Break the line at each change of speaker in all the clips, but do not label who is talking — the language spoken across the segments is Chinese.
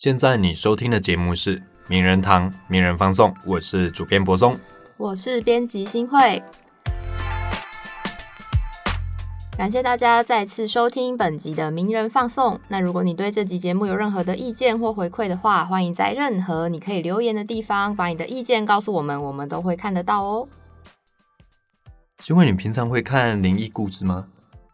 现在你收听的节目是《名人堂名人放送》，我是主编柏松。
我是编辑新慧，感谢大家再次收听本集的名人放送。那如果你对这集节目有任何的意见或回馈的话，欢迎在任何你可以留言的地方把你的意见告诉我们，我们都会看得到哦。
请问你平常会看灵异故事吗？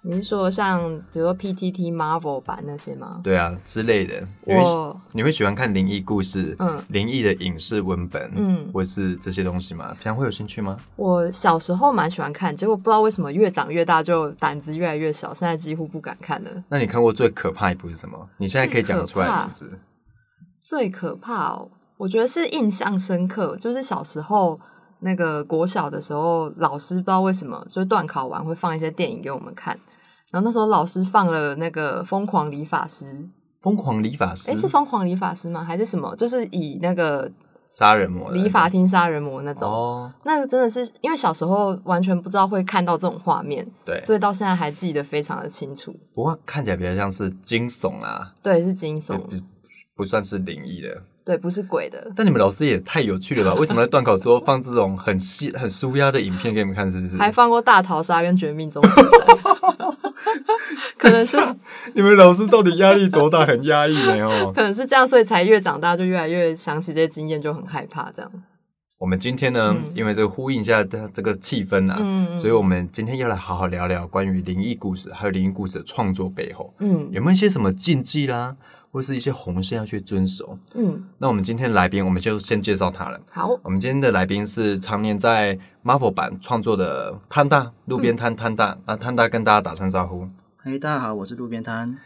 你是说像比如说 PTT Marvel 版那些吗？
对啊，之类的。你会
我
你会喜欢看灵异故事，
嗯
灵异的影视文本，
嗯
或是这些东西吗？平常会有兴趣吗？
我小时候蛮喜欢看，结果不知道为什么越长越大就胆子越来越小，现在几乎不敢看了。
那你看过最可怕一部是什么？你现在可以讲得出来的名字。
最可怕哦，我觉得是印象深刻，就是小时候那个国小的时候，老师不知道为什么，就是段考完会放一些电影给我们看，然后那时候老师放了那个《疯狂理发师》，
疯狂理发师，
哎，是《疯狂理发师》吗？还是什么？就是以那个
杀人魔
理发厅杀人魔那种。
哦，
那个真的是因为小时候完全不知道会看到这种画面，
对，
所以到现在还记得非常的清楚。
不过看起来比较像是惊悚啊，
对，是惊悚，
不不算是灵异的。
对，不是鬼的。
但你们老师也太有趣了吧？为什么在段考时候放这种很细、很舒压的影片给你们看？是不是？
还放过大逃杀跟绝命终结战，可能是
你们老师到底压力多大？很压抑没有。
可能是这样，所以才越长大就越来越想起这些经验就很害怕这样。
我们今天呢，因为这个呼应一下这这个气氛啊，
嗯
所以我们今天要来好好聊聊关于灵异故事，还有灵异故事的创作背后，
嗯
有没有一些什么禁忌啦，或是一些红线要去遵守？
嗯，
那我们今天来宾，我们就先介绍他了。
好，
我们今天的来宾是常年在 Marvel 版创作的摊大路边摊摊大，那摊大跟大家打声招呼。
嘿，大家好，我是路边摊。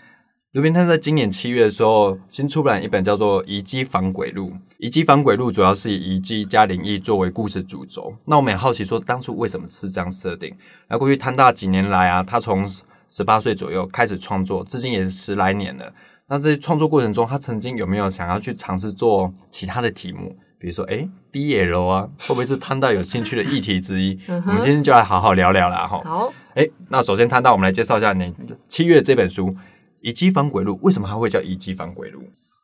路边摊在今年七月的时候新出版一本叫做《遗迹防鬼录》，《遗迹防鬼录》主要是以遗迹加灵异作为故事主轴。那我们也好奇说，当初为什么是这样设定？那过去摊大几年来啊，他从十八岁左右开始创作，至今也是十来年了。那在创作过程中，他曾经有没有想要去尝试做其他的题目？比如说，哎 b l 啊，会不会是摊到有兴趣的议题之一？
嗯
我们今天就来好好聊聊啦，哈。
好，
哎，那首先摊到，我们来介绍一下你七月这本书《遗迹防鬼录》，为什么它会叫《遗迹防鬼录》？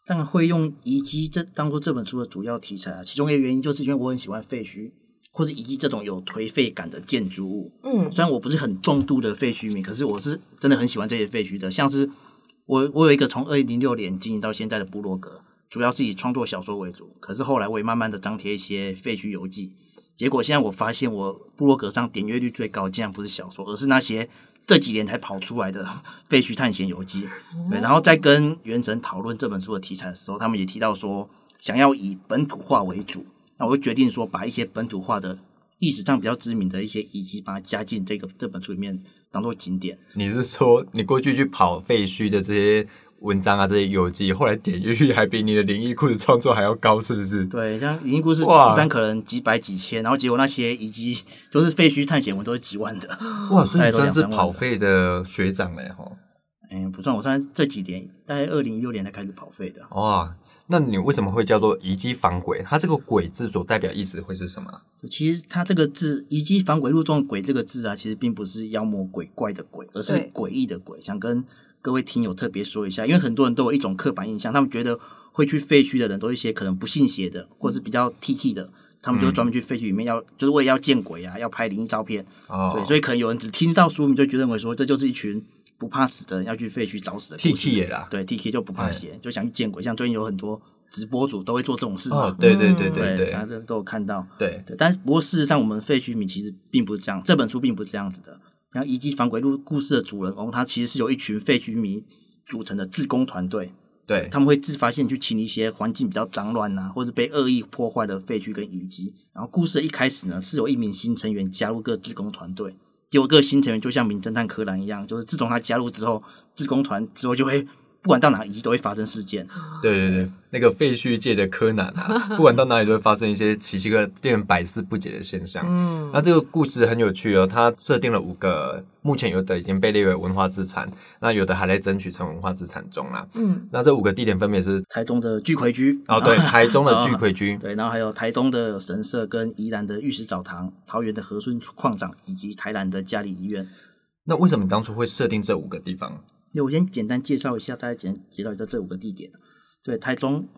当然会用遗迹这当做这本书的主要题材啊，其中一个原因就是因为我很喜欢废墟或者遗迹这种有颓废感的建筑物。
嗯
虽然我不是很重度的废墟迷，可是我是真的很喜欢这些废墟的。像是我我有一个从二零零六年经营到现在的部落格，主要是以创作小说为主，可是后来我也慢慢的张贴一些废墟游记。结果现在我发现，我部落格上点阅率最高，竟然不是小说，而是那些这几年才跑出来的 废墟探险游记。对，然后在跟原神讨论这本书的题材的时候，他们也提到说，想要以本土化为主。那我就决定说，把一些本土化的历史上比较知名的一些遗迹，把它加进这个这本书里面，当做景点。
你是说你过去去跑废墟的这些文章啊，这些游记，后来点阅率还比你的灵异故事创作还要高，是不是？
对，像灵异故事一般可能几百几千，然后结果那些遗迹就是废墟探险文都是几万的。
哇，所以你算是跑废的学长嘞，哈。
嗯，不算，我算是这几年，大概二零一六年才开始跑废的。
哇，那你为什么会叫做移机防鬼？它这个“鬼”字所代表意思会是什么？
其实它这个字“移机防鬼录”中的“鬼”这个字啊，其实并不是妖魔鬼怪的“鬼”，而是诡异的“鬼”。想跟各位听友特别说一下，因为很多人都有一种刻板印象，他们觉得会去废墟的人都是一些可能不信邪的，或者是比较 T T 的，他们就专门去废墟里面要，就是为了要见鬼啊，要拍灵异照片。
哦
对，所以可能有人只听到书名就觉得认为说这就是一群不怕死的人要去废墟找死的故
T
事
T 也啦。
对 T K 就不怕邪，就想去见鬼。像最近有很多直播主都会做这种事嘛。
哦，对对对对
对，大家都有看到。
对，
对，但是不过事实上，我们废墟迷其实并不是这样，这本书并不是这样子的。然后《遗迹防鬼录》故事的主人公，他其实是由一群废墟迷组成的志工团队，
对，
他们会自发性去清理一些环境比较脏乱呐、或者被恶意破坏的废墟跟遗迹。然后故事的一开始呢，是有一名新成员加入各自工团队，有个新成员就像名侦探柯南一样，就是自从他加入之后，自工团之后就会不管到哪遗迹都会发生事件。
对对对，那个废墟界的柯南啊，不管到哪里都会发生一些奇奇怪、令人百思不解的现象。
嗯，
那这个故事很有趣哦，它设定了五个，目前有的已经被列为文化资产，那有的还在争取成文化资产中啦。
嗯，
那这五个地点分别是
台东的巨葵居
哦，对，台中的巨葵居，
对，然后还有台东的神社跟宜兰的玉石澡堂、桃园的和顺矿场以及台南的嘉里医院。
那为什么你当初会设定这五个地方？
那我先简单介绍一下，大家简介绍一下这五个地点。对，台中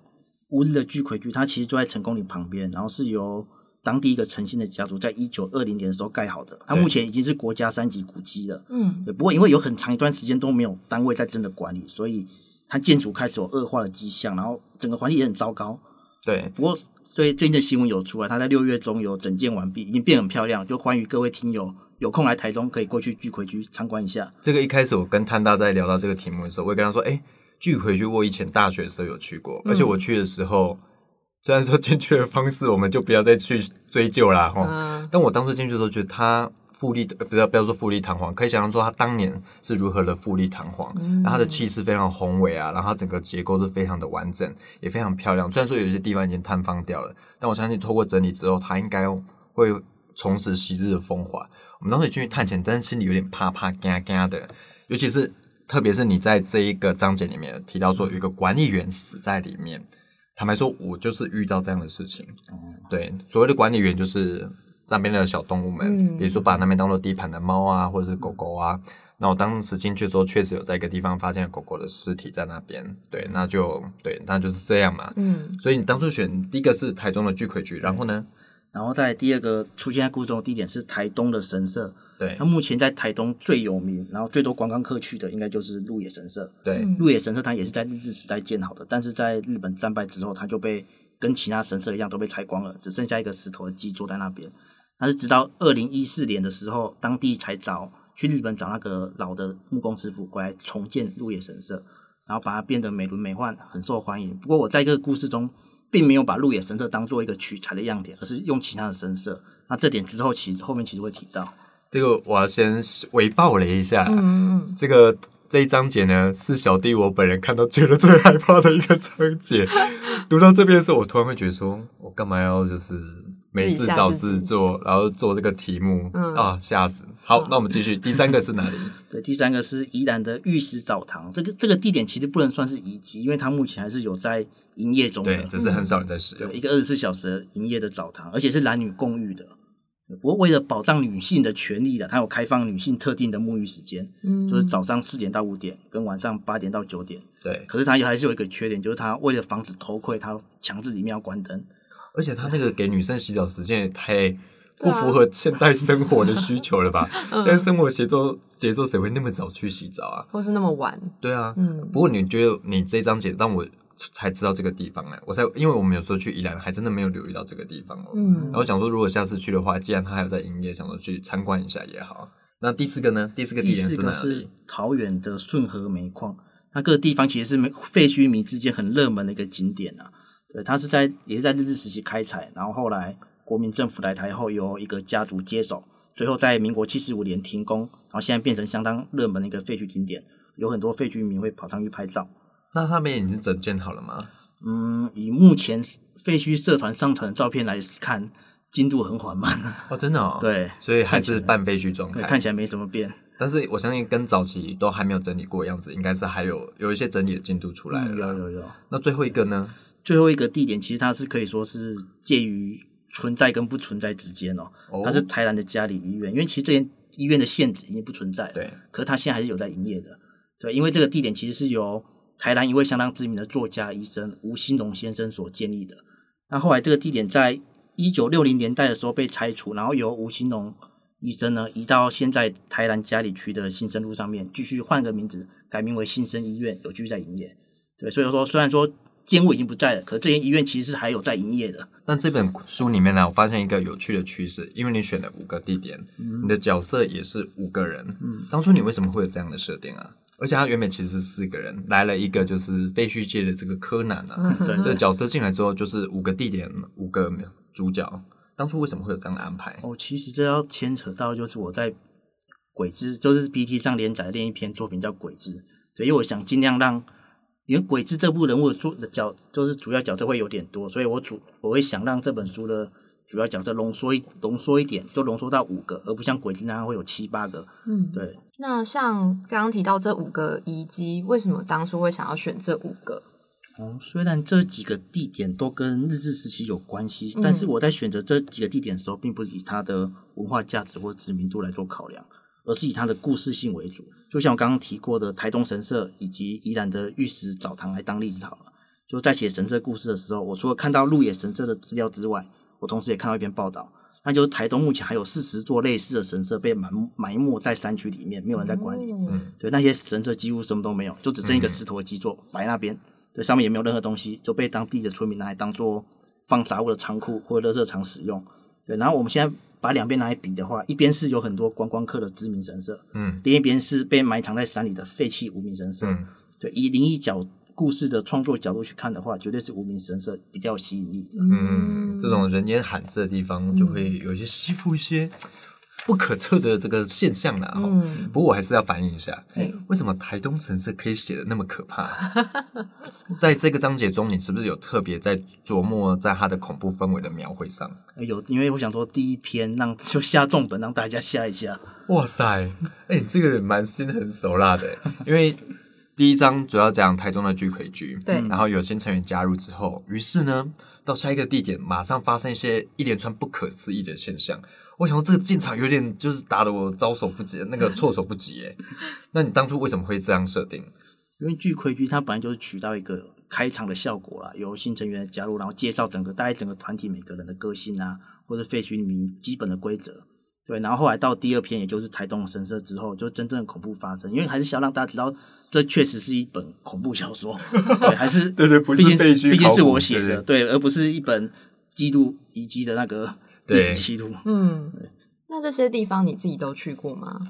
乌日的巨魁居，它其实就在成功岭旁边，然后是由当地一个诚信的家族在一九二零年的时候盖好的，它目前已经是国家三级古迹了。
嗯，
对，不过因为有很长一段时间都没有单位在真的管理，所以它建筑开始有恶化的迹象，然后整个环境也很糟糕。
对，
不过对最近的新闻有出来，它在六月中有整建完毕，已经变很漂亮，就欢迎各位听友有空来台中可以过去聚葵居参观一下。
这个一开始我跟探大在聊到这个题目的时候，我也跟他说，哎，巨葵居我以前大学的时候有去过，而且我去的时候，虽然说进去的方式我们就不要再去追究啦，哈、
嗯。
但我当时进去的时候，觉得他富丽，呃不要不要说富丽堂皇，可以想象说他当年是如何的富丽堂皇，然后他的气势非常宏伟啊，然后它整个结构是非常的完整，也非常漂亮。虽然说有一些地方已经坍方掉了，但我相信透过整理之后，它应该会重拾昔日的风华。我们当时也进去探险，但是心里有点怕怕嘎嘎的，尤其是特别是你在这一个章节里面提到说有一个管理员死在里面。坦白说，我就是遇到这样的事情。对，所谓的管理员就是那边的小动物们，
嗯
比如说把那边当做地盘的猫啊，或者是狗狗啊。那我当时进去的时候，确实有在一个地方发现了狗狗的尸体在那边。对，那就对，那就是这样嘛。
嗯
所以你当初选第一个是台中的巨魁局，然后呢？
然后在第二个出现在故事中的地点是台东的神社，
对
那目前在台东最有名，然后最多观光客去的应该就是鹿野神社。
对，
嗯
鹿野神社它也是在日治时代建好的，但是在日本战败之后，它就被跟其他神社一样都被拆光了，只剩下一个石头的基座在那边。但是直到二零一四年的时候，当地才找去日本找那个老的木工师傅回来重建鹿野神社，然后把它变得美轮美奂，很受欢迎。不过我在这个故事中，并没有把鹿野神社当做一个取材的样点，而是用其他的神社。那这点之后其实后面其实会提到。
这个我要先微爆了一下。
嗯嗯
这个这一章节呢，是小弟我本人看到觉得最害怕的一个章节。读到这边的时候，我突然会觉得说，我干嘛要就是没事找事做，然后做这个题目、
嗯
啊，吓死！好，那我们继续，第三个是哪里？
对，第三个是宜兰的玉石澡堂，这个这个地点其实不能算是遗迹，因为它目前还是有在营业中的
对，。只是很少人在使用
对，。一个二十四小时营业的澡堂，而且是男女共浴的。不过为了保障女性的权利的，它有开放女性特定的沐浴时间，
嗯，
就是早上四点到五点，跟晚上八点到九点。
对，
可是它也还是有一个缺点，就是它为了防止偷窥，它强制里面要关灯。
而且它那个给女生洗澡时间也太不符合现代生活的需求了吧？
嗯
现在生活节奏节奏谁会那么早去洗澡啊？
或是那么晚，
对啊，
嗯
不过你觉得你这张节让我才知道这个地方哎、我才因为我们有时候去宜兰还真的没有留意到这个地方哦、
嗯
然后想说如果下次去的话，既然它还有在营业，想说去参观一下也好。那第四个呢？第四个地
第
点是哪
四个是？桃园的顺河煤矿，那个地方其实是废墟迷之间很热门的一个景点啊。对，它是在也是在日治时期开采，然后后来国民政府来台后，由一个家族接手，最后在民国七十五年停工，然后现在变成相当热门的一个废墟景点，有很多废墟迷会跑上去拍照。
那他们已经整建好了吗？
嗯，以目前废墟社团上传的照片来看，进度很缓慢。
哦，真的哦。，
对，
所以还是半废墟状
对，
态。
看起来没什么变。
但是我相信跟早期都还没有整理过的样子，应该是还有有一些整理的进度出来了
嗯，有有有。
那最后一个呢？
最后一个地点，其实它是可以说是介于存在跟不存在之间哦。
哦
它是台南的嘉里医院，因为其实这间医院的限制已经不存在了，
对，
可是它现在还是有在营业的。对，因为这个地点其实是由台南一位相当知名的作家医生吴兴隆先生所建立的。那后来这个地点在一九六零年代的时候被拆除，然后由吴兴隆医生呢移到现在台南嘉里区的新生路上面，继续换个名字，改名为新生医院，有继续在营业。对，所以说虽然说建物已经不在了，可是这间医院其实是还有在营业的。
那这本书里面呢，我发现一个有趣的趋势，因为你选了五个地点，你的角色也是五个人。
嗯
当初你为什么会有这样的设定啊？而且他原本其实是四个人，来了一个就是废墟界的这个柯南啊，
对
这个角色进来之后就是五个地点，五个主角。当初为什么会有这样的安排？
哦，其实这要牵扯到就是我在鬼之，就是 BT 上连载另一篇作品叫《鬼之》，所以我想尽量让，因为《鬼子》这部人物做的角就是主要角色会有点多，所以我主我会想让这本书的主要角色浓缩一浓缩一点，就浓缩到五个，而不像《鬼子》那样会有七八个。
嗯，
对，
那像刚刚提到这五个遗迹，为什么当初会想要选这五个？
哦，虽然这几个地点都跟日治时期有关系，
嗯
但是我在选择这几个地点的时候，并不是以它的文化价值或知名度来做考量，而是以它的故事性为主。就像我刚刚提过的台东神社以及宜兰的玉石澡堂来当例子好了。就在写神社故事的时候，我除了看到鹿野神社的资料之外，我同时也看到一篇报道，那就是台东目前还有四十座类似的神社被埋埋没在山区里面，没有人在管理。
嗯
对，那些神社几乎什么都没有，就只剩一个石头的基座摆那边，对，上面也没有任何东西，就被当地的村民拿来当做放杂物的仓库或者垃圾场使用。对，然后我们现在把两边拿来比的话，一边是有很多观光客的知名神社，
嗯，
另一边是被埋藏在山里的废弃无名神社。
嗯
对，以灵异角故事的创作角度去看的话，绝对是无名神社比较有吸引力的。
嗯，这种人烟罕至的地方，就会有一些吸附一些不可测的这个现象啦。哦
嗯
不过我还是要反映一下
对，
为什么台东神社可以写的那么可怕？在这个章节中，你是不是有特别在琢磨在它的恐怖氛围的描绘上？
呃有，因为我想说第一篇让就下重本让大家吓一下。
哇塞，哎、你这个人蛮心狠手辣的，因为第一章主要讲台中的巨魁局，
对
然后有新成员加入之后，于是呢，到下一个地点马上发生一些一连串不可思议的现象。我想说这个进场有点就是打得我招手不及，那个措手不及耶。那你当初为什么会这样设定？
因为剧盔剧它本来就是取到一个开场的效果啦，有新成员的加入，然后介绍整个大概整个团体每个人的个性啊，或者废墟里面基本的规则。对，然后后来到第二篇，也就是台东神社之后，就真正的恐怖发生，因为还是想让大家知道，这确实是一本恐怖小说，对，还是
对对不是
毕竟毕竟是我写的，对，而不是一本记录遗迹的那个历史
对
记录。
嗯，那这些地方你自己都去过吗？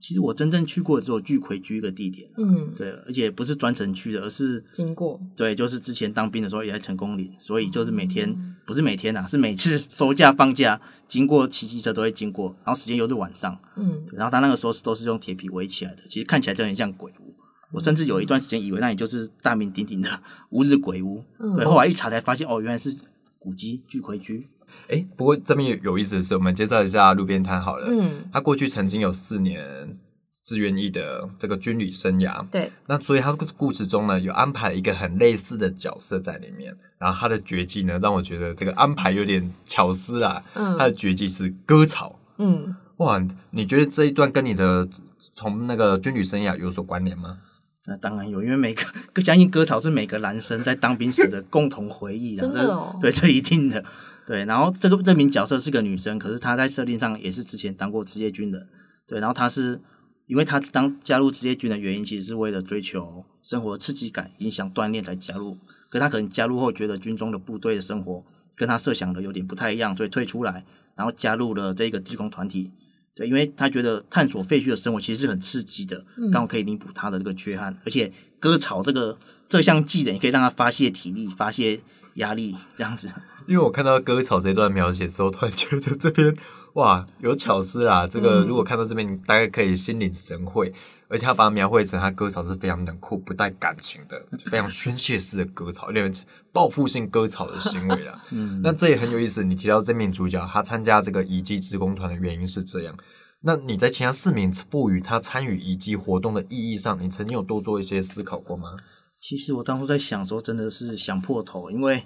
其实我真正去过的只有巨葵居一个地点，
嗯，
对，而且不是专程去的，而是
经过，
对，就是之前当兵的时候也在成功岭，所以就是每天不是每天呐、是每次 收假放假经过骑机车都会经过，然后时间又是晚上，
嗯，
然后他那个时候是都是用铁皮围起来的，其实看起来就很像鬼屋。我甚至有一段时间以为那里就是大名鼎鼎的 乌日鬼屋，
嗯。
对，后来一查才发现哦，原来是古迹巨葵居。
哎，不过这边有有意思的是，我们介绍一下路边摊好了。
嗯，
他过去曾经有四年志愿役的这个军旅生涯，
对，
那所以他故事中呢，有安排一个很类似的角色在里面。然后他的绝技呢，让我觉得这个安排有点巧思啦。
嗯
他的绝技是割草。
嗯，
哇，你觉得这一段跟你的从那个军旅生涯有所关联吗？
那当然有，因为每个相信割草是每个男生在当兵时的共同回忆啊。
真的哦
对，这一定的。对，然后这个这名角色是个女生，可是她在设定上也是之前当过职业军人。对，然后她是因为她当加入职业军的原因，其实是为了追求生活刺激感，已经想锻炼才加入。可她可能加入后觉得军中的部队的生活跟她设想的有点不太一样，所以退出来，然后加入了这个志工团体。对，因为她觉得探索废墟的生活其实是很刺激的，刚好可以弥补她的这个缺憾，而且割草这个这项技能也可以让她发泄体力、发泄压力，这样子。
因为我看到割草这段描写的时候，突然觉得这边哇有巧思啦。这个如果看到这边，你大概可以心领神会。而且他把它描绘成他割草是非常冷酷、不带感情的，非常宣泄式的割草，有点报复性割草的行为啦。
嗯，
那这也很有意思。你提到这名主角，他参加这个遗迹职工团的原因是这样。那你在其他四名赋予他参与遗迹活动的意义上，你曾经有多做一些思考过吗？
其实我当初在想的时候，真的是想破头，因为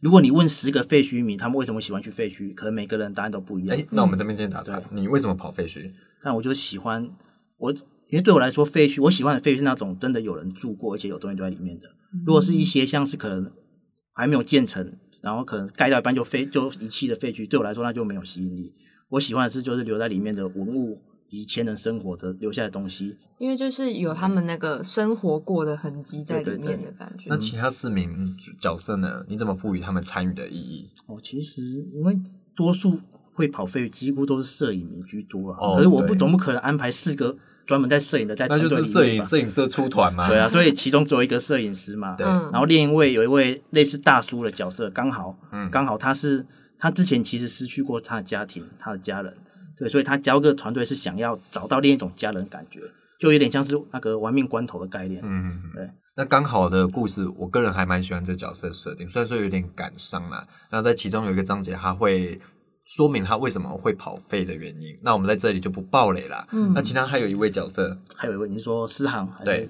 如果你问十个废墟迷，他们为什么喜欢去废墟，可能每个人答案都不一样。
哎、那我们这边先打岔，你为什么跑废墟？
但我就喜欢我，因为对我来说，废墟我喜欢的废墟是那种真的有人住过，而且有东西都在里面的。如果是一些像是可能还没有建成，然后可能盖到一半就废就遗弃的废墟，对我来说那就没有吸引力。我喜欢的是就是留在里面的文物，以前人生活的留下的东西。
因为就是有他们那个生活过的痕迹在里面的感觉。
那其他四名角色呢？你怎么赋予他们参与的意义？
哦，其实因为多数会跑飞，几乎都是摄影迷居多啊。
哦
可是我不
对
总不可能安排四个专门在摄影的在
那就是摄影摄影社出团嘛。
对啊，所以其中只有一个摄影师嘛。
对
嗯
然后另一位有一位类似大叔的角色，刚好，
嗯
刚好他是他之前其实失去过他的家庭，他的家人，对，所以他加入这个团队是想要找到另一种家人感觉，就有点像是那个玩命关头的概念。
嗯，
对。
那刚好的故事，我个人还蛮喜欢这角色设定，虽然说有点感伤啦。那在其中有一个章节，他会说明他为什么会跑废的原因。那我们在这里就不爆雷啦。
嗯
那其他还有一位角色，
还有一位你是说诗航还
对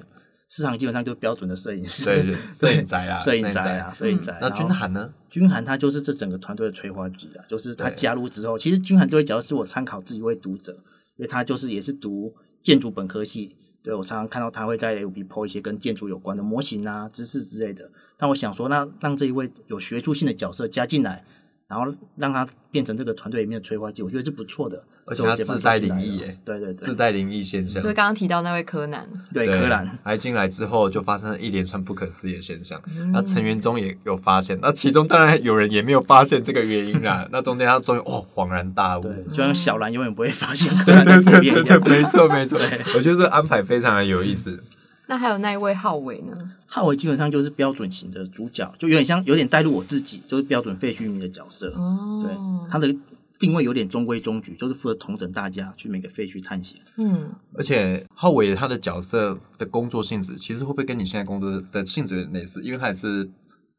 是诗航基本上就是标准的摄影师，
摄影宅啊，
摄影宅啊，摄影宅。
那君涵呢？
君涵他就是这整个团队的催化剂啊，就是他加入之后，其实君涵这位角色是我参考自己一位读者，因为他就是也是读建筑本科系，对我常常看到他会在 FB po 一些跟建筑有关的模型啊、知识之类的。但我想说，那让这一位有学术性的角色加进来，然后让他变成这个团队里面的催化剂，我觉得是不错的。
而且他自带灵异耶
对对对自，
带灵异现象
就。是刚刚提到那位柯南，
对柯南，
还进来之后，就发生了一连串不可思议的现象。
嗯
那成员中也有发现，那其中当然有人也没有发现这个原因啦。那中间他终于哦恍然大悟，
就像小兰永远不会发现 柯南的负面一
对，
样。
没错没错。我觉得这个安排非常的有意思。
那还有那一位浩伟呢？
浩伟基本上就是标准型的主角，就有点像有点带入我自己，就是标准废墟迷的角色。
哦，
对，他的定位有点中规中矩，就是负责同等大家去每个废墟探险。
嗯，
而且浩伟他的角色的工作性质，其实会不会跟你现在工作的性质有点类似？因为他也是，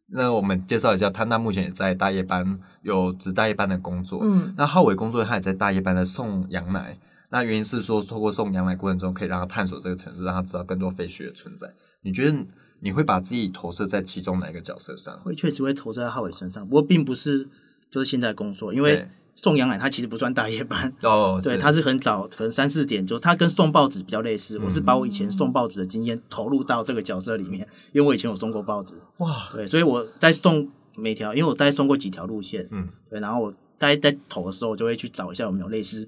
那我们介绍一下，他那目前也在大夜班有值大夜班的工作。
嗯，
那浩伟工作他也在大夜班的送羊奶。那原因是说，透过送羊奶过程中，可以让他探索这个城市，让他知道更多废墟的存在。你觉得你会把自己投射在其中哪一个角色上？
会确实会投射在浩伟身上，不过并不是就是现在工作，因为送羊奶他其实不算大夜班，
哦，
对，
是
他是很早，可能三四点就他跟送报纸比较类似。我是把我以前送报纸的经验投入到这个角色里面，因为我以前有送过报纸，
哇，
对，所以我在送每条，因为我大概送过几条路线，
嗯，
对，然后我大概在投的时候，我就会去找一下有没有类似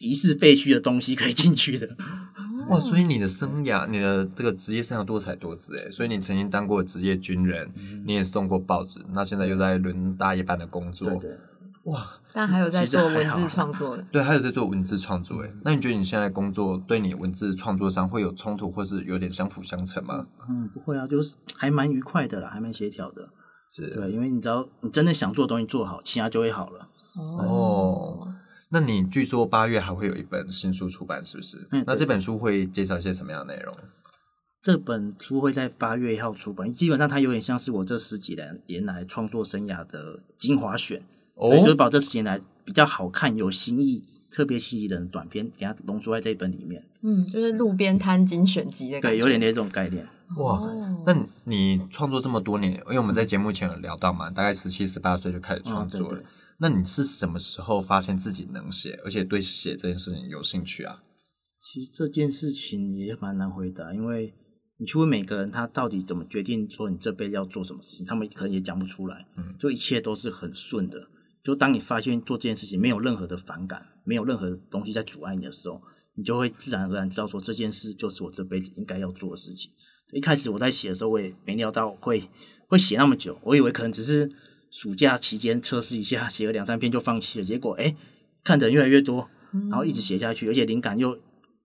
疑似废墟的东西可以进去的。
哇！所以你的生涯，你的这个职业生涯多才多姿诶。所以你曾经当过职业军人，你也送过报纸，那现在又在轮大夜班的工作。
对对，
哇，
但还有在做文字创作的。
对，还有在做文字创作诶。那你觉得你现在工作对你文字创作上会有冲突，或是有点相辅相成吗？
嗯，不会啊，就是还蛮愉快的啦，还蛮协调的。
是
对，因为你知道，你真的想做的东西做好，其他就会好了。
哦。那你据说八月还会有一本新书出版，是不是？
嗯
那这本书会介绍一些什么样的内容？
这本书会在八月一号出版，基本上它有点像是我这十几年年来创作生涯的精华选，
哦，
就是把这十年来比较好看、有新意、特别细腻的短片，给它浓缩在这一本里面。
嗯，就是路边摊精选集的感
对，
觉。
有点那种概念。
哇
哦，
那你创作这么多年，因为我们在节目前有聊到嘛，大概十七、十八岁就开始创作了。
嗯对对
那你是什么时候发现自己能写，而且对写这件事情有兴趣啊？
其实这件事情也蛮难回答，因为你去问每个人，他到底怎么决定说你这辈子要做什么事情，他们可能也讲不出来。
嗯，
就一切都是很顺的。就当你发现做这件事情没有任何的反感，没有任何东西在阻碍你的时候，你就会自然而然知道说这件事就是我这辈子应该要做的事情。一开始我在写的时候，我也没料到会会写那么久，我以为可能只是暑假期间测试一下，写了两三篇就放弃了。结果哎，看的人越来越多，然后一直写下去，而且灵感又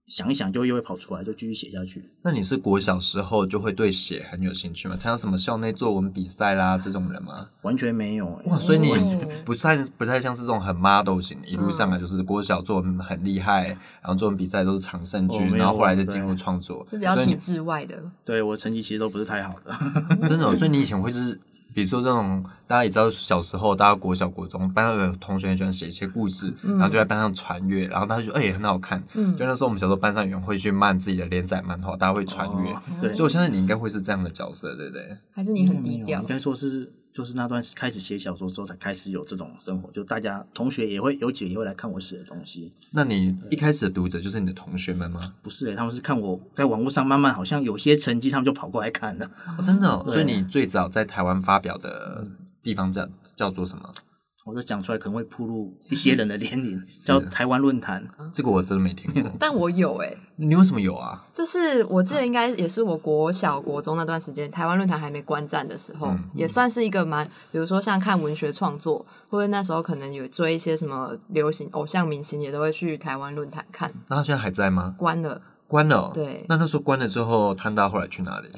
想一想就又会跑出来，就继续写下去。
那你是国小时候就会对写很有兴趣吗？参加什么校内作文比赛啦这种人吗？
完全没有、欸，
哇，所以你
哦
不太不太像是这种很 model 型，一路上来就是国小作文很厉害，然后作文比赛都是常胜军，
哦
然后后来再
对
进入创作，
就比较体制外的。
对我成绩其实都不是太好的。
真的哦、所以你以前会就是，比如说这种大家也知道，小时候大家国小国中班上有同学很喜欢写一些故事，然后就在班上传阅，然后大家就哎、很好看，
嗯
就那时候我们小时候班上有人会去漫自己的连载漫画，大家会传阅，
哦对
所以我相信你应该会是这样的角色，对不对？
还是你很低调
应？该说是就是那段开始写小说之后才开始有这种生活，就大家同学也会有几个也会来看我写的东西。
那你一开始的读者就是你的同学们吗？
不是、欸，他们是看我在网络上慢慢好像有些成绩，他们就跑过来看了。
哦、真的、哦，所以你最早在台湾发表的地方叫叫做什么？
我就讲出来可能会铺露一些人的年龄，叫台湾论坛。
这个我真的没听过。
但我有哎、
你为什么有啊？
就是我记得应该也是我国小国中那段时间，台湾论坛还没关站的时候，
嗯
也算是一个蛮，比如说像看文学创作，或者那时候可能有追一些什么流行偶像明星，也都会去台湾论坛看。
那他现在还在吗？
关了，
关了、哦。
对
那那时候关了之后，摊大后来去哪里？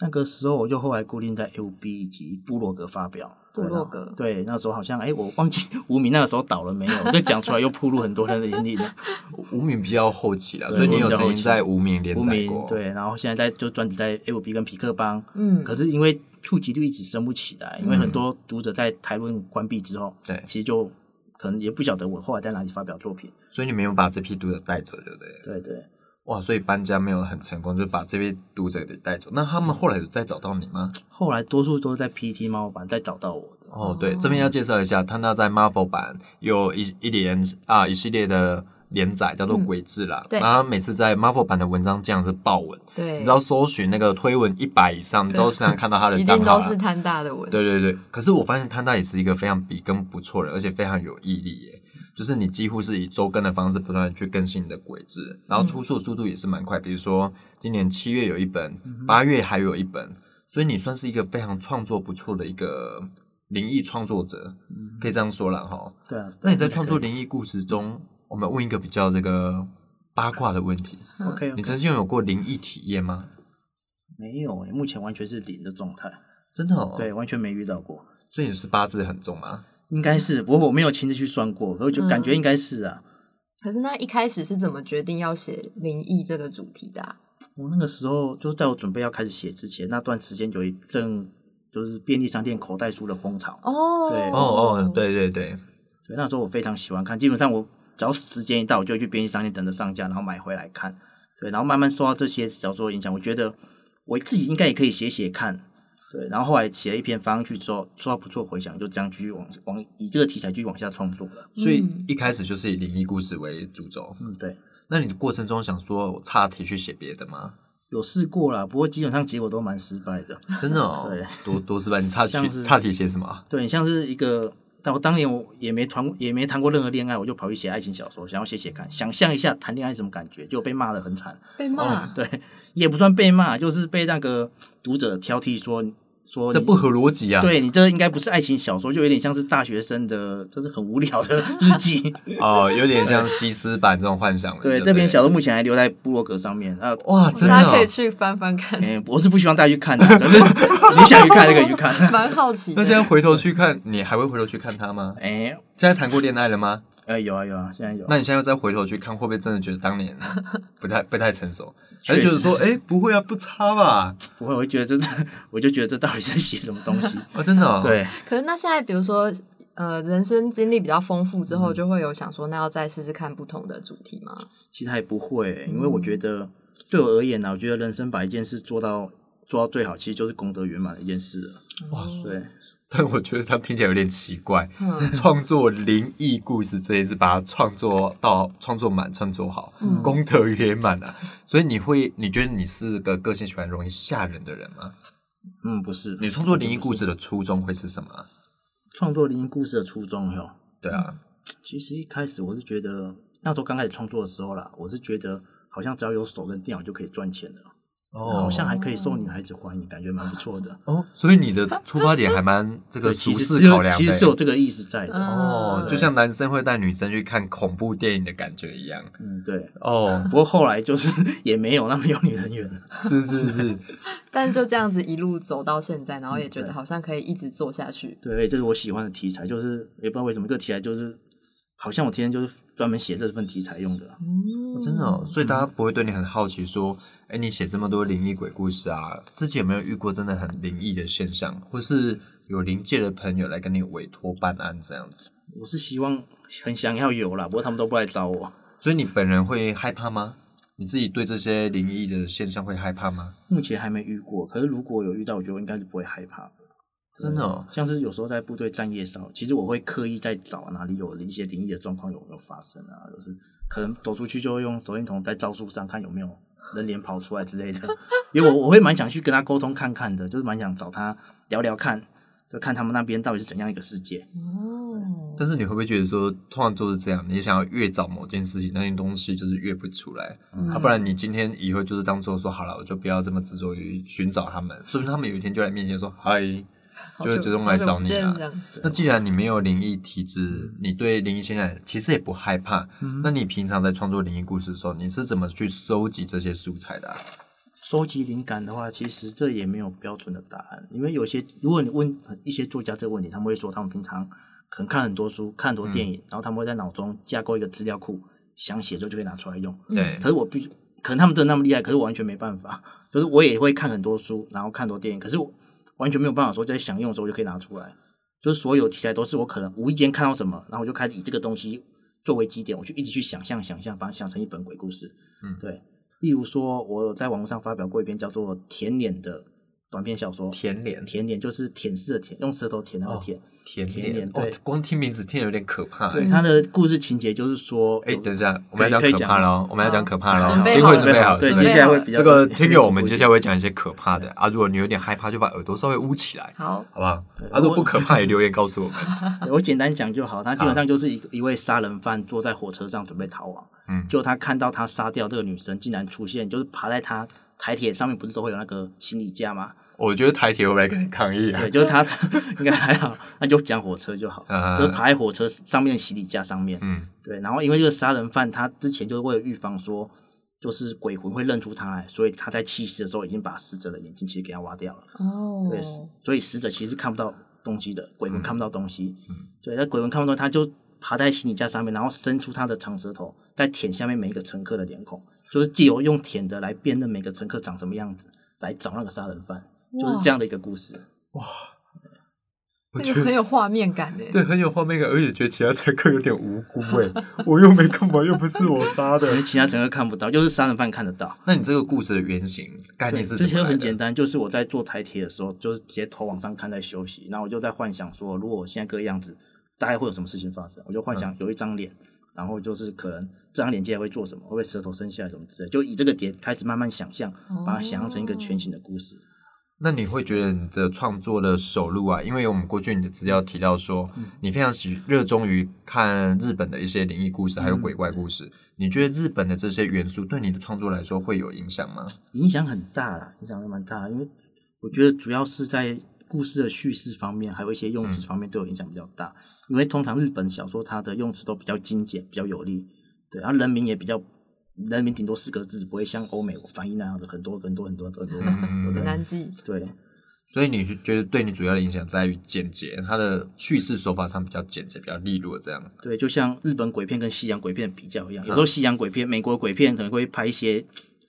那个时候我就后来固定在 L B 以及部落格发表。
部落格
对，对那时候好像哎，我忘记 无名那个时候倒了没有，我就讲出来又暴露很多人的眼里了。
无名比较后期了，所以你有曾经在无名连载过。
对，然后现在在就专辑在 FB 跟皮克邦，
嗯，
可是因为触及率一直升不起来，因为很多读者在台论关闭之后，
对
其实就可能也不晓得我后来在哪里发表作品。
所以你没有把这批读者带走，对不对？
对对，
哇，所以搬家没有很成功，就把这位读者给带走。那他们后来有再找到你吗？
后来多数都是在 PT 猫版再找到我的。
哦，对，这边要介绍一下，他那在 Marvel 版有一一连啊一系列的连载，叫做《鬼志》啦。
对
然后每次在 Marvel 版的文章这样是爆文，
对，
你知道搜寻那个推文一百以上，你都常常 看到他的
一
账号
都是摊大的文，
对对对，可是我发现摊大也是一个非常笔耕不错的，而且非常有毅力耶。就是你几乎是以周更的方式不断去更新你的轨迹，然后出书速度也是蛮快。比如说今年七月有一本，八月还有一本，所以你算是一个非常创作不错的一个灵异创作者，可以这样说了哈。
对啊，
那你在创作灵异故事中，我们问一个比较这个八卦的问题
：OK，
你曾经有过灵异体验吗？
没有诶，目前完全是零的状态，
真的哦，，
对，完全没遇到过。
所以你是八字很重吗？
应该是，不过我没有亲自去算过，我就感觉应该是啊。
可是那一开始是怎么决定要写灵异这个主题的、啊？
我那个时候就是在我准备要开始写之前，那段时间有一阵就是便利商店口袋书的风潮。
哦，
对
哦哦，对对对，
所以，那时候我非常喜欢看，基本上我只要时间一到，我就会去便利商店等着上架，然后买回来看。对，然后慢慢受到这些小说影响，我觉得我自己应该也可以写写看。对，然后后来写了一篇发上去之后，说不错回响，就这样继续往往以这个题材继续往下创作了。
所以一开始就是以灵异故事为主轴。
嗯，对，
那你的过程中想说我岔题去写别的吗？
有试过啦，不过基本上结果都蛮失败的。
真的哦，
对，
多多失败。你岔题
像是
岔题写什么啊？
对，你像是一个，但我当年我也没谈也没谈过任何恋爱，我就跑去写爱情小说，想要写写看，想象一下谈恋爱什么感觉，就被骂的很惨。
被骂，
对，也不算被骂，就是被那个读者挑剔说说你
这不合逻辑啊！
对你这应该不是爱情小说，就有点像是大学生的，这是很无聊的日记。
哦，有点像西斯版这种幻想了。
对，
不
这篇小说目前还留在部落格上面。啊，
哇，真的
大家可以
哦。
去翻翻看，
哎、我是不希望大家去看的，可是你想去看就可以去看。
蛮好奇。
那现在回头去看，你还会回头去看他吗？
哎、
现在谈过恋爱了吗？
呃，有啊有啊，现在有。
那你现在又再回头去看，会不会真的觉得当年不太不太成熟？还是觉得说，哎，不会啊，不差吧？
不会，我就觉得真的，我就觉得这到底是在写什么东西？
哦，真的哦。
对，
可是那现在比如说，呃，人生经历比较丰富之
嗯
后，就会有想说，那要再试试看不同的主题吗？
其实还不会，因为我觉得对我而言呢，我觉得人生把一件事做到做到最好，其实就是功德圆满的一件事了。
哇，
对，
但我觉得这样听起来有点奇怪。
嗯
创作灵异故事这一次，把它创作到创作满、创作好，
嗯
功德圆满啊！所以你会，你觉得你是个个性喜欢容易吓人的人吗？
嗯，不是，
你创作灵异故事的初衷会是什么啊？
创作灵异故事的初衷哟。
对啊，
其实一开始我是觉得，那时候刚开始创作的时候啦，我是觉得好像只要有手跟电脑就可以赚钱的，
哦
好像还可以受女孩子欢迎，感觉蛮不错的。
哦，所以你的出发点还蛮这个俗
实是有
世考量的
其实是有这个意思在的。
嗯
哦，就像男生会带女生去看恐怖电影的感觉一样。
嗯，对。
哦，
不过后来就是也没有那么有女人缘 了。
是是是，
但就这样子一路走到现在，然后也觉得好像可以一直做下去。
对，这是我喜欢的题材，就是也不知道为什么这个题材就是好像我天天就是专门写这份题材用的。
嗯，
真的哦，所以大家不会对你很好奇，说，哎，你写这么多灵异鬼故事啊，之前有没有遇过真的很灵异的现象，或是有灵界的朋友来跟你委托办案这样子？
我是希望很想要有啦，不过他们都不来找我。
所以你本人会害怕吗？你自己对这些灵异的现象会害怕吗？
目前还没遇过，可是如果有遇到，我觉得我应该是不会害怕的。
真的哦，
像是有时候在部队站夜哨，其实我会刻意在找哪里有一些灵异的状况有没有发生啊，就是可能走出去就会用手电筒在照树上看有没有人脸跑出来之类的，因为我我会蛮想去跟他沟通看看的，就是蛮想找他聊聊看，就看他们那边到底是怎样一个世界。
哦，
但是你会不会觉得说，通常都是这样，你想要越找某件事情，那件东西就是越不出来，
嗯。
啊，不然你今天以后就是当做说好了，我就不要这么执着于寻找他们，说不定他们有一天就来面前说嗨，就会主动来找你啊
好久不见这。样
那既然你没有灵异体质，你对灵异现象其实也不害怕，
嗯
那你平常在创作灵异故事的时候，你是怎么去收集这些素材的、啊？
收集灵感的话，其实这也没有标准的答案，因为有些如果你问一些作家这个问题，他们会说他们平常可能看很多书、看很多电影，然后他们会在脑中架构一个资料库，想写之后就可以拿出来用。
对
可是我必须，可能他们真的那么厉害，可是我完全没办法。就是我也会看很多书，然后看很多电影，可是我完全没有办法说在享用的时候就可以拿出来。就是所有题材都是我可能无意间看到什么，然后我就开始以这个东西作为基点，我就一直去想象、想象，把它想成一本鬼故事。
嗯
对。例如说，我有在网络上发表过一篇叫做《甜脸》的短篇小说。
甜脸
甜点就是舔舐的舔，用舌头舔那个
哦
舔。
甜
甜
脸
对，
光听名字听着有点可怕。
对，它的故事情节就是说，
哎，等一下，我们要讲可怕了哦，我们要讲可怕了哦，
准备
新
好了
会准备好了，
对，接下来会比较
这个听友，我们接下来会讲一些可怕的啊。如果你有点害怕，就把耳朵稍微捂起来，
好，
好不好？啊，如果不可怕，也留言告诉我们。
我简单讲就好，他基本上就是一个一位杀人犯坐在火车上准备逃亡，
嗯
就他看到他杀掉这个女生，竟然出现，就是爬在他台铁上面，不是都会有那个行李架吗？
我觉得台铁会不会跟你抗议啊
对，？就是他 应该还好，那就讲火车就好，
啊
就是爬在火车上面的行李架上面，
嗯，
对，然后因为这个杀人犯他之前就是为了预防说，就是鬼魂会认出他来，所以他在弃尸的时候已经把死者的眼睛其实给他挖掉了。
哦
对，所以死者其实看不到东西的，鬼魂看不到东西。对，那鬼魂看不到，他就爬在行李架上面，然后伸出他的长舌头，在舔下面每一个乘客的脸孔，就是借由用舔的来辨认每个乘客长什么样子，来找那个杀人犯，就是这样的一个故事。
我觉得
那个很有画面感诶。
对很有画面感，而且觉得其他乘客有点无辜诶，我又没干嘛，又不是我杀
因为
的。
其他乘客看不到，又是杀人犯看得到。
那你这个故事的原型概念是
这些
什么来的？
很简单，就是我在做台铁的时候，就是直接头往上看在休息，然后我就在幻想说，如果我现在这个样子，大概会有什么事情发生？我就幻想有一张脸，然后就是可能这张脸接下来会做什么，会不会舌头伸下来什么之类，就以这个点开始慢慢想象，把它想象成一个全新的故事。
那你会觉得你的创作的首路啊，因为我们过去你的资料提到说，你非常喜热衷于看日本的一些灵异故事，还有鬼怪故事。你觉得日本的这些元素对你的创作来说会有影响吗？
影响很大啦，影响还蛮大，因为我觉得主要是在故事的叙事方面，还有一些用词方面对我影响比较大。因为通常日本小说它的用词都比较精简，比较有力，对，然后人名也比较，人名顶多四个字，不会像欧美翻译那样的很多很多很多很多很多。
很难记。
对，
所以你是觉得对你主要的影响在于简洁，它的叙事手法上比较简洁，比较利落这样。
对，就像日本鬼片跟西洋鬼片比较一样，有时候西洋鬼片、美国鬼片可能会拍一些，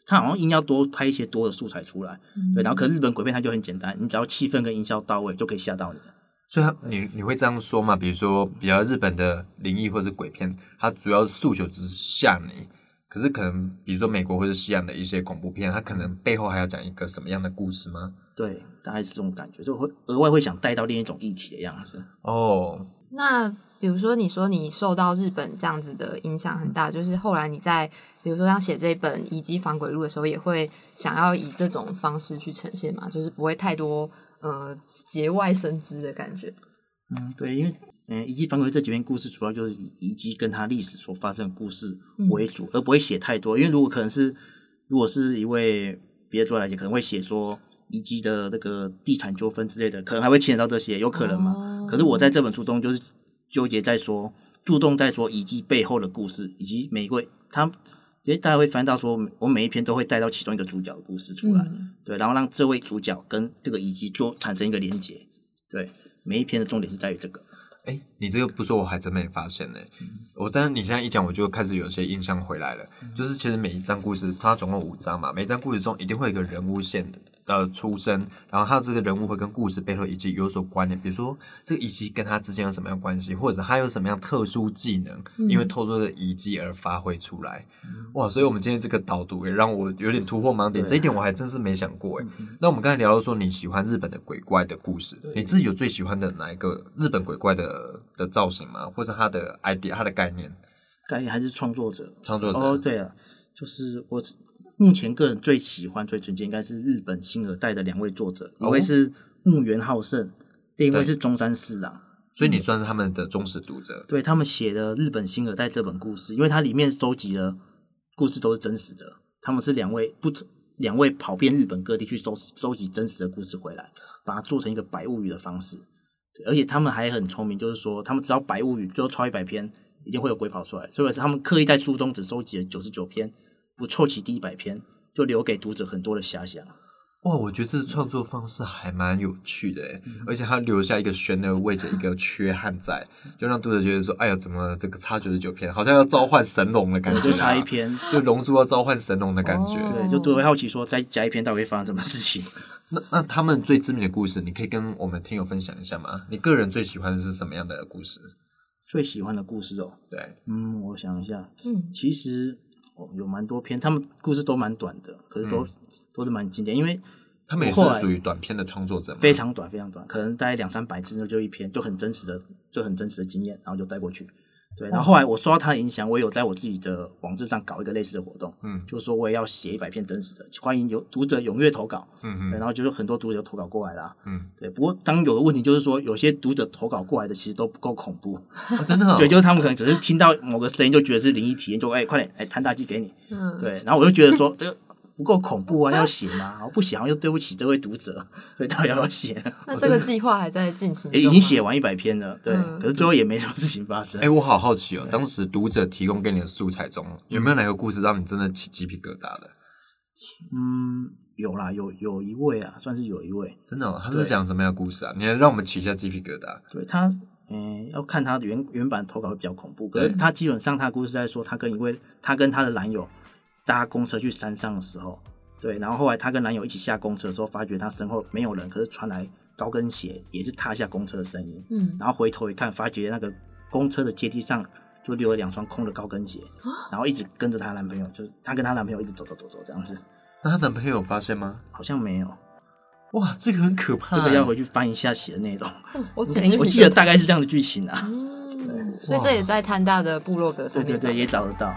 它好像硬要多拍一些多的素材出来，对，然后可能日本鬼片它就很简单，你只要气氛跟音效到位就可以吓到你。
所以它你你会这样说吗？比如说，比较日本的灵异或是鬼片，它主要诉求只是吓你。可是可能，比如说美国或者西洋的一些恐怖片，它可能背后还要讲一个什么样的故事吗？
对，大概是这种感觉，就会额外会想带到另一种议题的样子。
哦，
那比如说，你说你受到日本这样子的影响很大，就是后来你在比如说像写这本《以及反鬼录》的时候，也会想要以这种方式去呈现嘛，就是不会太多呃节外生枝的感觉。
嗯，对，因为嗯，以及反鬼这几篇故事主要就是以遗迹跟他历史所发生的故事为主，而不会写太多。因为如果可能是如果是一位别的作家来讲，可能会写说遗迹的那个地产纠纷之类的，可能还会牵扯到这些，有可能嘛？
哦
可是我在这本书中就是纠结在说，注重在说遗迹背后的故事，以及每一位他。其实大家会翻到说，我每一篇都会带到其中一个主角的故事出来，
嗯
对，然后让这位主角跟这个遗迹做产生一个连接，对，每一篇的重点是在于这个。
哎，你这个不说我还真没发现呢。我但是你现在一讲，我就开始有些印象回来了。就是其实每一章故事，它总共五章嘛，每一章故事中一定会有一个人物线的出生，然后他这个人物会跟故事背后以及有所关联，比如说这个遗迹跟他之间有什么样关系，或者他有什么样特殊技能，因为透过这个遗迹而发挥出来。哇，所以我们今天这个导读也让我有点突破盲点，这一点我还真是没想过哎。那我们刚才聊到说你喜欢日本的鬼怪的故事，你自己有最喜欢的哪一个日本鬼怪的的造型吗？或者他的 idea、他的概念？
概念还是创作者。
创作者
哦，对啊，就是我目前个人最喜欢、最纯洁应该是日本新二代的两位作者，一
哦
位是木原浩胜，另一位是中山四郎。
所以你算是他们的忠实读者。
对他们写的《日本新二代》这本故事，因为它里面收集的故事都是真实的，他们是两位不两位跑遍日本各地去收收集真实的故事回来，把它做成一个白物语的方式。对而且他们还很聪明，就是说他们只要白物语最后超一百篇一定会有鬼跑出来，所以他们刻意在书中只收集了九十九篇，不凑齐第一百篇，就留给读者很多的遐想。
哇，我觉得这创作方式还蛮有趣的诶，而且它留下一个悬而未解一个缺憾在，就让读者觉得说，哎呀，怎么这个差九十九篇，好像要召唤神龙的感觉、啊，
就差一，篇，
就龙珠要召唤神龙的感觉。
哦
对，就读者会好奇说再加一篇到底会发生什么事情。
那那他们最知名的故事，你可以跟我们听友分享一下吗？你个人最喜欢的是什么样的故事？
最喜欢的故事哦，
对，
嗯，我想一下，
嗯，
其实哦有蛮多篇，他们故事都蛮短的，可是都、都是蛮经典。因为
他们也是属于短篇的创作者，
非常短，非常短，可能大概两三百字就一篇，就很真实的，就很真实的经验，然后就带过去。对，然后后来我受到他的影响，我也有在我自己的网志上搞一个类似的活动，
嗯
就是说我也要写一百篇真实的，欢迎有读者踊跃投稿。
嗯嗯
对然后就是很多读者投稿过来啦。
嗯，
对，不过当有的问题就是说，有些读者投稿过来的其实都不够恐怖。
哦真的哦
对，就是他们可能只是听到某个声音就觉得是灵异体验，就哎快点哎弹大鸡给你。
嗯，
对，然后我就觉得说这个不够恐怖啊，要写吗？不写好像又对不起这位读者，所以到底要不要写？
那这个计划还在进行
已经写完一百篇了，对，
嗯
可是最后也没什么事情发生。
哎、我好好奇哦，当时读者提供给你的素材中，有没有哪个故事让你真的起鸡皮疙瘩的？
嗯，有啦，有有一位啊，算是有一位，
真的、哦，他是讲什么样的故事啊？你能让我们起一下鸡皮疙瘩？
对他，嗯，要看他原原版投稿会比较恐怖，可是他基本上他的故事在说，他跟一位他跟他的男友搭公车去山上的时候，对，然后后来她跟男友一起下公车的时候，发觉她身后没有人，可是传来高跟鞋也是踏下公车的声音，
嗯，
然后回头一看，发觉那个公车的阶梯上就留了两双空的高跟鞋，然后一直跟着她男朋友，就是她跟她男朋友一直走走走走这样子，
那她男朋友有发现吗？
好像没有，
哇，这个很可怕
这个要回去翻一下写的内容，
我起鸡皮
我记得大概是这样的剧情啊，
嗯，所以这也在摊大的部落格上
对对对，也找得到。